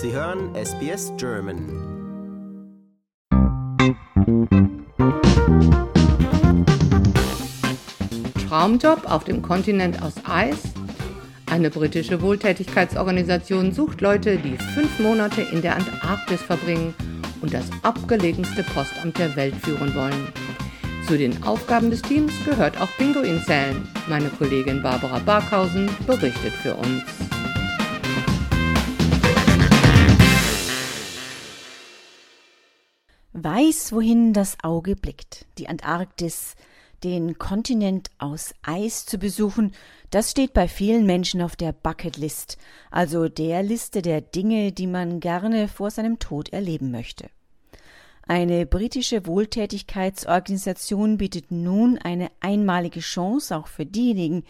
Sie hören SBS German. Traumjob auf dem Kontinent aus Eis? Eine britische Wohltätigkeitsorganisation sucht Leute, die fünf Monate in der Antarktis verbringen und das abgelegenste Postamt der Welt führen wollen. Zu den Aufgaben des Teams gehört auch Pinguinzellen. Meine Kollegin Barbara Barkhausen berichtet für uns. Weiß, wohin das Auge blickt. Die Antarktis, den Kontinent aus Eis zu besuchen, das steht bei vielen Menschen auf der Bucketlist, also der Liste der Dinge, die man gerne vor seinem Tod erleben möchte. Eine britische Wohltätigkeitsorganisation bietet nun eine einmalige Chance auch für diejenigen,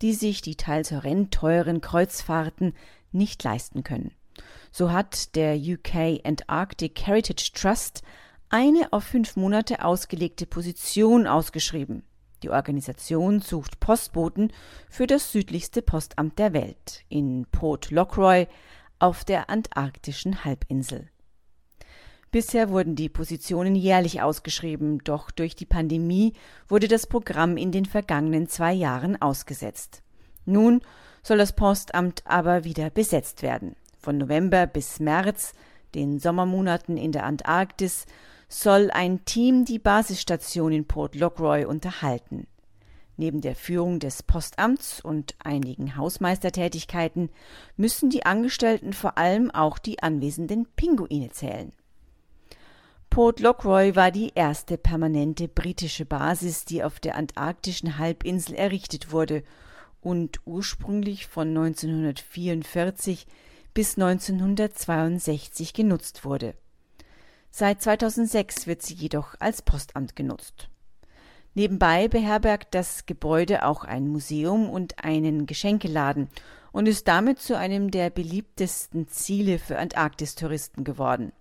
die sich die teils horrend teuren Kreuzfahrten nicht leisten können. So hat der UK Antarctic Heritage Trust eine auf fünf Monate ausgelegte Position ausgeschrieben. Die Organisation sucht Postboten für das südlichste Postamt der Welt in Port Lockroy auf der antarktischen Halbinsel. Bisher wurden die Positionen jährlich ausgeschrieben, doch durch die Pandemie wurde das Programm in den vergangenen zwei Jahren ausgesetzt. Nun soll das Postamt aber wieder besetzt werden. Von November bis März, den Sommermonaten in der Antarktis, soll ein Team die Basisstation in Port Lockroy unterhalten. Neben der Führung des Postamts und einigen Hausmeistertätigkeiten müssen die Angestellten vor allem auch die anwesenden Pinguine zählen. Port Lockroy war die erste permanente britische Basis, die auf der antarktischen Halbinsel errichtet wurde und ursprünglich von 1944 bis 1962 genutzt wurde. Seit 2006 wird sie jedoch als Postamt genutzt. Nebenbei beherbergt das Gebäude auch ein Museum und einen Geschenkeladen und ist damit zu einem der beliebtesten Ziele für Antarktistouristen geworden.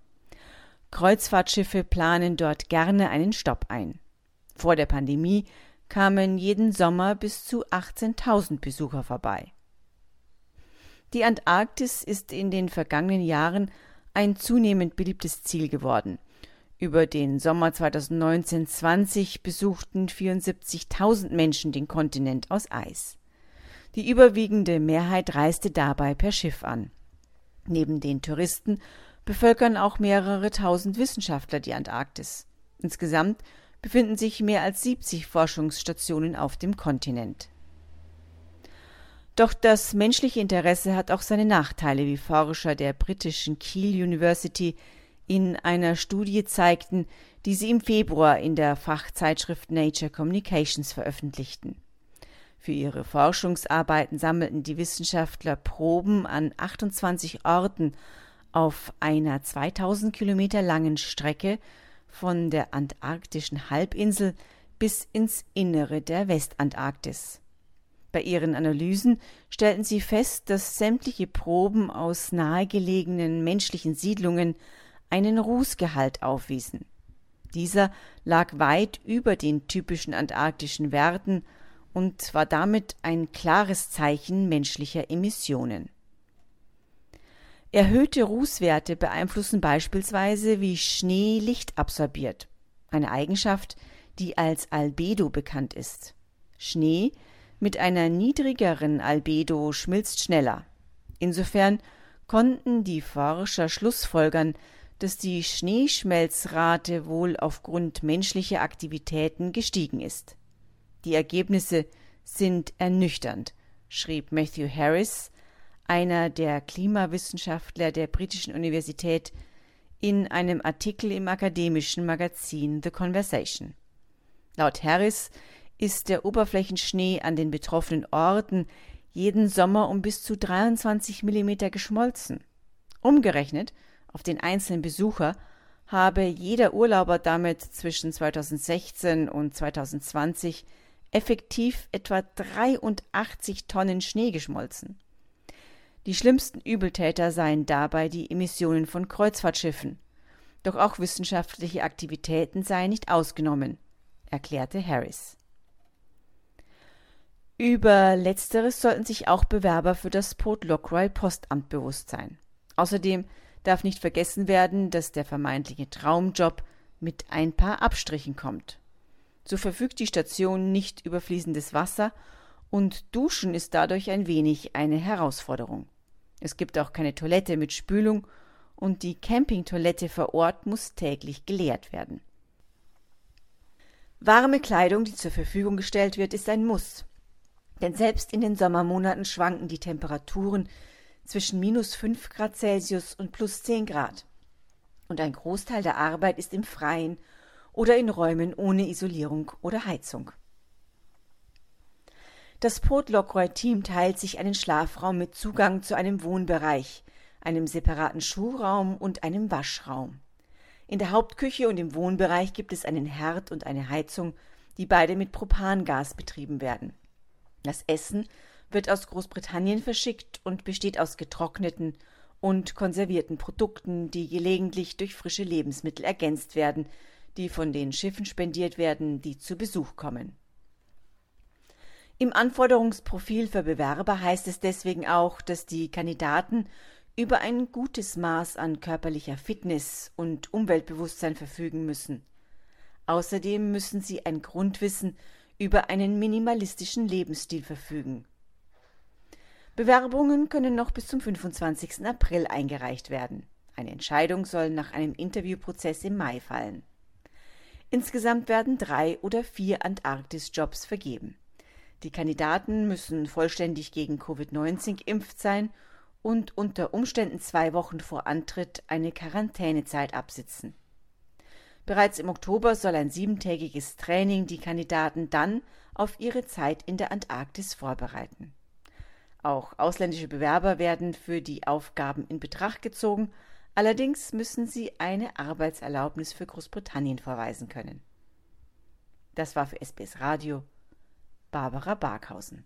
Kreuzfahrtschiffe planen dort gerne einen Stopp ein. Vor der Pandemie kamen jeden Sommer bis zu 18.000 Besucher vorbei. Die Antarktis ist in den vergangenen Jahren ein zunehmend beliebtes Ziel geworden. Über den Sommer 2019-20 besuchten 74.000 Menschen den Kontinent aus Eis. Die überwiegende Mehrheit reiste dabei per Schiff an. Neben den Touristen bevölkern auch mehrere tausend Wissenschaftler die Antarktis. Insgesamt befinden sich mehr als 70 Forschungsstationen auf dem Kontinent. Doch das menschliche Interesse hat auch seine Nachteile, wie Forscher der britischen Keele University in einer Studie zeigten, die sie im Februar in der Fachzeitschrift Nature Communications veröffentlichten. Für ihre Forschungsarbeiten sammelten die Wissenschaftler Proben an 28 Orten auf einer 2000 Kilometer langen Strecke von der antarktischen Halbinsel bis ins Innere der Westantarktis. Bei ihren Analysen stellten sie fest, dass sämtliche Proben aus nahegelegenen menschlichen Siedlungen einen Rußgehalt aufwiesen. Dieser lag weit über den typischen antarktischen Werten und war damit ein klares Zeichen menschlicher Emissionen. Erhöhte Rußwerte beeinflussen beispielsweise, wie Schnee Licht absorbiert, eine Eigenschaft, die als Albedo bekannt ist. Schnee mit einer niedrigeren Albedo schmilzt schneller. Insofern konnten die Forscher schlussfolgern, dass die Schneeschmelzrate wohl aufgrund menschlicher Aktivitäten gestiegen ist. Die Ergebnisse sind ernüchternd, schrieb Matthew Harris, einer der Klimawissenschaftler der britischen Universität, in einem Artikel im akademischen Magazin The Conversation. Laut Harris ist der Oberflächenschnee an den betroffenen Orten jeden Sommer um bis zu 23 Millimeter geschmolzen. Umgerechnet auf den einzelnen Besucher habe jeder Urlauber damit zwischen 2016 und 2020 effektiv etwa 83 Tonnen Schnee geschmolzen. Die schlimmsten Übeltäter seien dabei die Emissionen von Kreuzfahrtschiffen. Doch auch wissenschaftliche Aktivitäten seien nicht ausgenommen, erklärte Harris. Über letzteres sollten sich auch Bewerber für das Port Lockroy Postamt bewusst sein. Außerdem darf nicht vergessen werden, dass der vermeintliche Traumjob mit ein paar Abstrichen kommt. So verfügt die Station nicht über fließendes Wasser und Duschen ist dadurch ein wenig eine Herausforderung. Es gibt auch keine Toilette mit Spülung und die Campingtoilette vor Ort muss täglich geleert werden. Warme Kleidung, die zur Verfügung gestellt wird, ist ein Muss. Denn selbst in den Sommermonaten schwanken die Temperaturen zwischen minus 5 Grad Celsius und plus 10 Grad. Und ein Großteil der Arbeit ist im Freien oder in Räumen ohne Isolierung oder Heizung. Das Potlockroy-Team teilt sich einen Schlafraum mit Zugang zu einem Wohnbereich, einem separaten Schuhraum und einem Waschraum. In der Hauptküche und im Wohnbereich gibt es einen Herd und eine Heizung, die beide mit Propangas betrieben werden. Das Essen wird aus Großbritannien verschickt und besteht aus getrockneten und konservierten Produkten, die gelegentlich durch frische Lebensmittel ergänzt werden, die von den Schiffen spendiert werden, die zu Besuch kommen. Im Anforderungsprofil für Bewerber heißt es deswegen auch, dass die Kandidaten über ein gutes Maß an körperlicher Fitness und Umweltbewusstsein verfügen müssen. Außerdem müssen sie ein Grundwissen über einen minimalistischen Lebensstil verfügen. Bewerbungen können noch bis zum 25. April eingereicht werden. Eine Entscheidung soll nach einem Interviewprozess im Mai fallen. Insgesamt werden drei oder vier Antarktis-Jobs vergeben. Die Kandidaten müssen vollständig gegen Covid-19 geimpft sein und unter Umständen zwei Wochen vor Antritt eine Quarantänezeit absitzen. Bereits im Oktober soll ein siebentägiges Training die Kandidaten dann auf ihre Zeit in der Antarktis vorbereiten. Auch ausländische Bewerber werden für die Aufgaben in Betracht gezogen, allerdings müssen sie eine Arbeitserlaubnis für Großbritannien vorweisen können. Das war für SBS Radio Barbara Barkhausen.